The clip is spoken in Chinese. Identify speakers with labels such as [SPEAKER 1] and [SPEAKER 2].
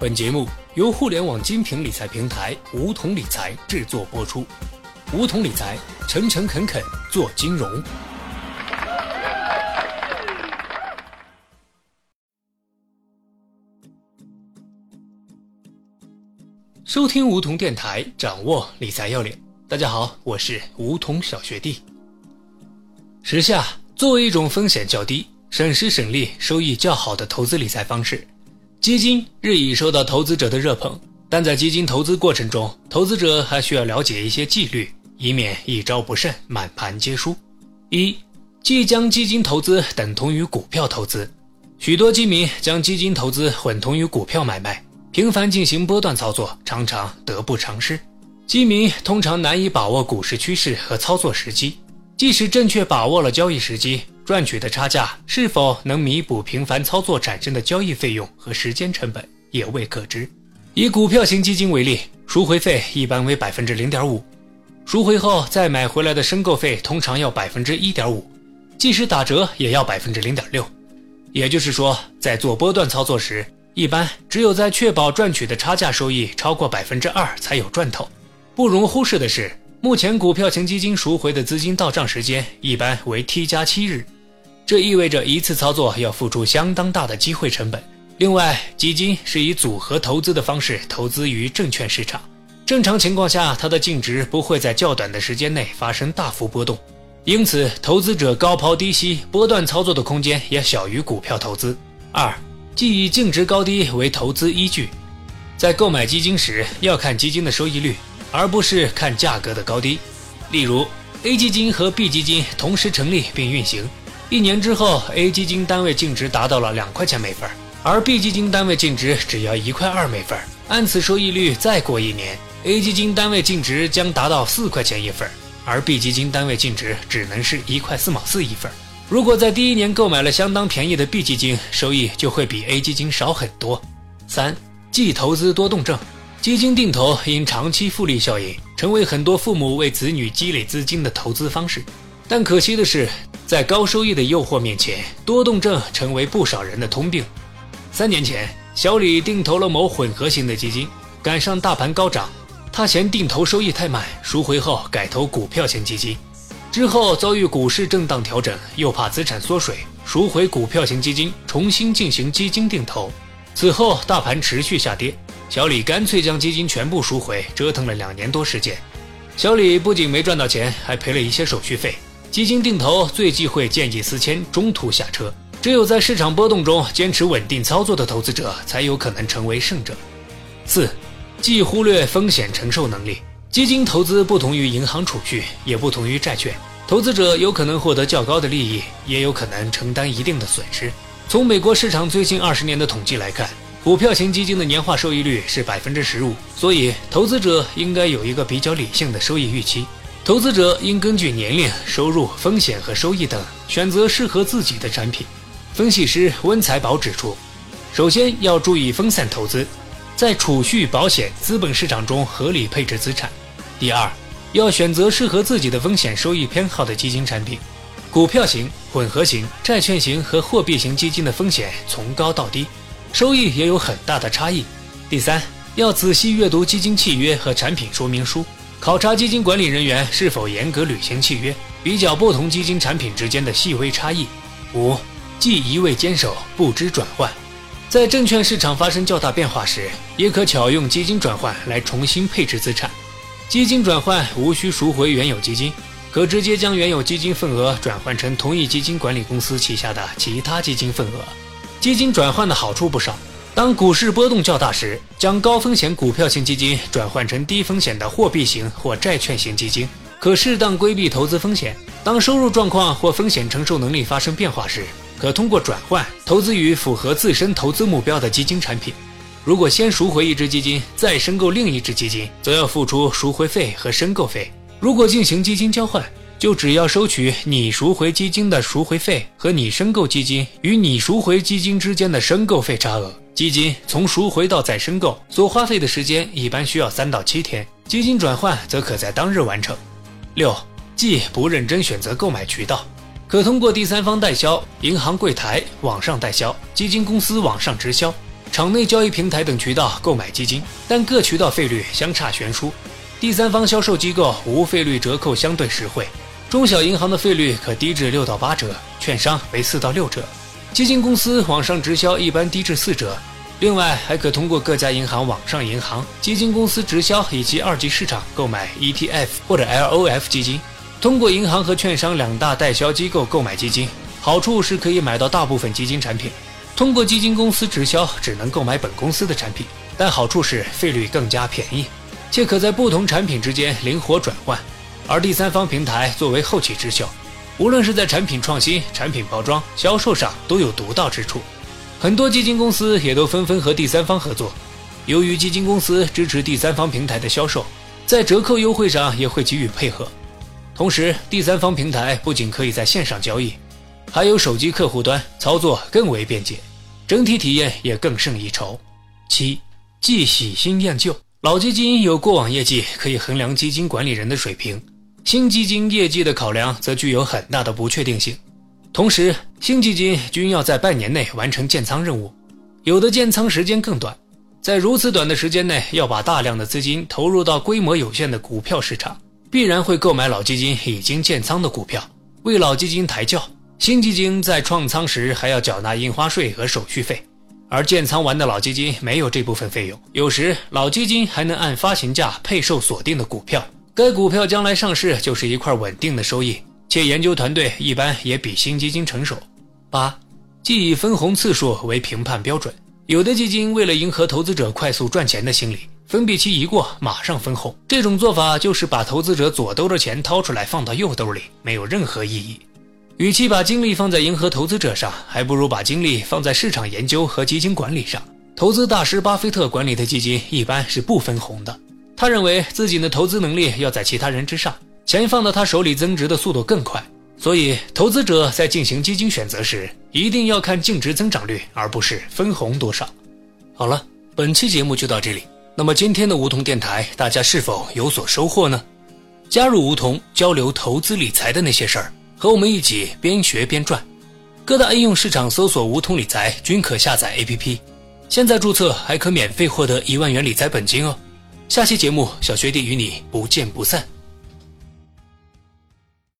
[SPEAKER 1] 本节目由互联网精品理财平台梧桐理财制作播出。梧桐理财，诚诚恳恳做金融。收听梧桐电台，掌握理财要领。大家好，我是梧桐小学弟。时下，作为一种风险较低、省时省力、收益较好的投资理财方式。基金日益受到投资者的热捧，但在基金投资过程中，投资者还需要了解一些纪律，以免一招不慎满盘皆输。一，即将基金投资等同于股票投资，许多基民将基金投资混同于股票买卖，频繁进行波段操作，常常得不偿失。基民通常难以把握股市趋势和操作时机，即使正确把握了交易时机。赚取的差价是否能弥补频繁操作产生的交易费用和时间成本，也未可知。以股票型基金为例，赎回费一般为百分之零点五，赎回后再买回来的申购费通常要百分之一点五，即使打折也要百分之零点六。也就是说，在做波段操作时，一般只有在确保赚取的差价收益超过百分之二才有赚头。不容忽视的是，目前股票型基金赎回的资金到账时间一般为 T 加七日。这意味着一次操作要付出相当大的机会成本。另外，基金是以组合投资的方式投资于证券市场，正常情况下，它的净值不会在较短的时间内发生大幅波动，因此，投资者高抛低吸、波段操作的空间也小于股票投资。二，即以净值高低为投资依据，在购买基金时要看基金的收益率，而不是看价格的高低。例如，A 基金和 B 基金同时成立并运行。一年之后，A 基金单位净值达到了两块钱每份，而 B 基金单位净值只要一块二每份。按此收益率，再过一年，A 基金单位净值将达到四块钱一份，而 B 基金单位净值只能是一块四毛四一份。如果在第一年购买了相当便宜的 B 基金，收益就会比 A 基金少很多。三，即投资多动症，基金定投因长期复利效应，成为很多父母为子女积累资金的投资方式。但可惜的是。在高收益的诱惑面前，多动症成为不少人的通病。三年前，小李定投了某混合型的基金，赶上大盘高涨，他嫌定投收益太慢，赎回后改投股票型基金。之后遭遇股市震荡调整，又怕资产缩水，赎回股票型基金，重新进行基金定投。此后大盘持续下跌，小李干脆将基金全部赎回，折腾了两年多时间。小李不仅没赚到钱，还赔了一些手续费。基金定投最忌讳见异思迁、中途下车。只有在市场波动中坚持稳定操作的投资者，才有可能成为胜者。四，忌忽略风险承受能力。基金投资不同于银行储蓄，也不同于债券。投资者有可能获得较高的利益，也有可能承担一定的损失。从美国市场最近二十年的统计来看，股票型基金的年化收益率是百分之十五，所以投资者应该有一个比较理性的收益预期。投资者应根据年龄、收入、风险和收益等，选择适合自己的产品。分析师温财宝指出，首先要注意分散投资，在储蓄、保险、资本市场中合理配置资产。第二，要选择适合自己的风险收益偏好的基金产品。股票型、混合型、债券型和货币型基金的风险从高到低，收益也有很大的差异。第三，要仔细阅读基金契约和产品说明书。考察基金管理人员是否严格履行契约，比较不同基金产品之间的细微差异。五，忌一味坚守，不知转换。在证券市场发生较大变化时，也可巧用基金转换来重新配置资产。基金转换无需赎回原有基金，可直接将原有基金份额转换成同一基金管理公司旗下的其他基金份额。基金转换的好处不少。当股市波动较大时，将高风险股票型基金转换成低风险的货币型或债券型基金，可适当规避投资风险。当收入状况或风险承受能力发生变化时，可通过转换投资于符合自身投资目标的基金产品。如果先赎回一只基金，再申购另一只基金，则要付出赎回费和申购费。如果进行基金交换，就只要收取你赎回基金的赎回费和你申购基金与你赎回基金之间的申购费差额。基金从赎回到再申购所花费的时间一般需要三到七天，基金转换则可在当日完成。六，即不认真选择购买渠道，可通过第三方代销、银行柜台、网上代销、基金公司网上直销。场内交易平台等渠道购买基金，但各渠道费率相差悬殊。第三方销售机构无费率折扣相对实惠，中小银行的费率可低至六到八折，券商为四到六折，基金公司网上直销一般低至四折。另外，还可通过各家银行网上银行、基金公司直销以及二级市场购买 ETF 或者 LOF 基金。通过银行和券商两大代销机构购买基金，好处是可以买到大部分基金产品。通过基金公司直销只能购买本公司的产品，但好处是费率更加便宜，且可在不同产品之间灵活转换。而第三方平台作为后起之秀，无论是在产品创新、产品包装、销售上都有独到之处。很多基金公司也都纷纷和第三方合作。由于基金公司支持第三方平台的销售，在折扣优惠上也会给予配合。同时，第三方平台不仅可以在线上交易，还有手机客户端，操作更为便捷，整体体验也更胜一筹。七，既喜新厌旧，老基金有过往业绩可以衡量基金管理人的水平，新基金业绩的考量则具有很大的不确定性。同时，新基金均要在半年内完成建仓任务，有的建仓时间更短。在如此短的时间内，要把大量的资金投入到规模有限的股票市场，必然会购买老基金已经建仓的股票，为老基金抬轿。新基金在创仓时还要缴纳印花税和手续费，而建仓完的老基金没有这部分费用。有时，老基金还能按发行价配售锁定的股票，该股票将来上市就是一块稳定的收益。且研究团队一般也比新基金成熟。八，既以分红次数为评判标准，有的基金为了迎合投资者快速赚钱的心理，分币期一过马上分红，这种做法就是把投资者左兜的钱掏出来放到右兜里，没有任何意义。与其把精力放在迎合投资者上，还不如把精力放在市场研究和基金管理上。投资大师巴菲特管理的基金一般是不分红的，他认为自己的投资能力要在其他人之上。钱放到他手里增值的速度更快，所以投资者在进行基金选择时，一定要看净值增长率，而不是分红多少。好了，本期节目就到这里。那么今天的梧桐电台，大家是否有所收获呢？加入梧桐，交流投资理财的那些事儿，和我们一起边学边赚。各大应用市场搜索“梧桐理财”均可下载 APP，现在注册还可免费获得一万元理财本金哦。下期节目，小学弟与你不见不散。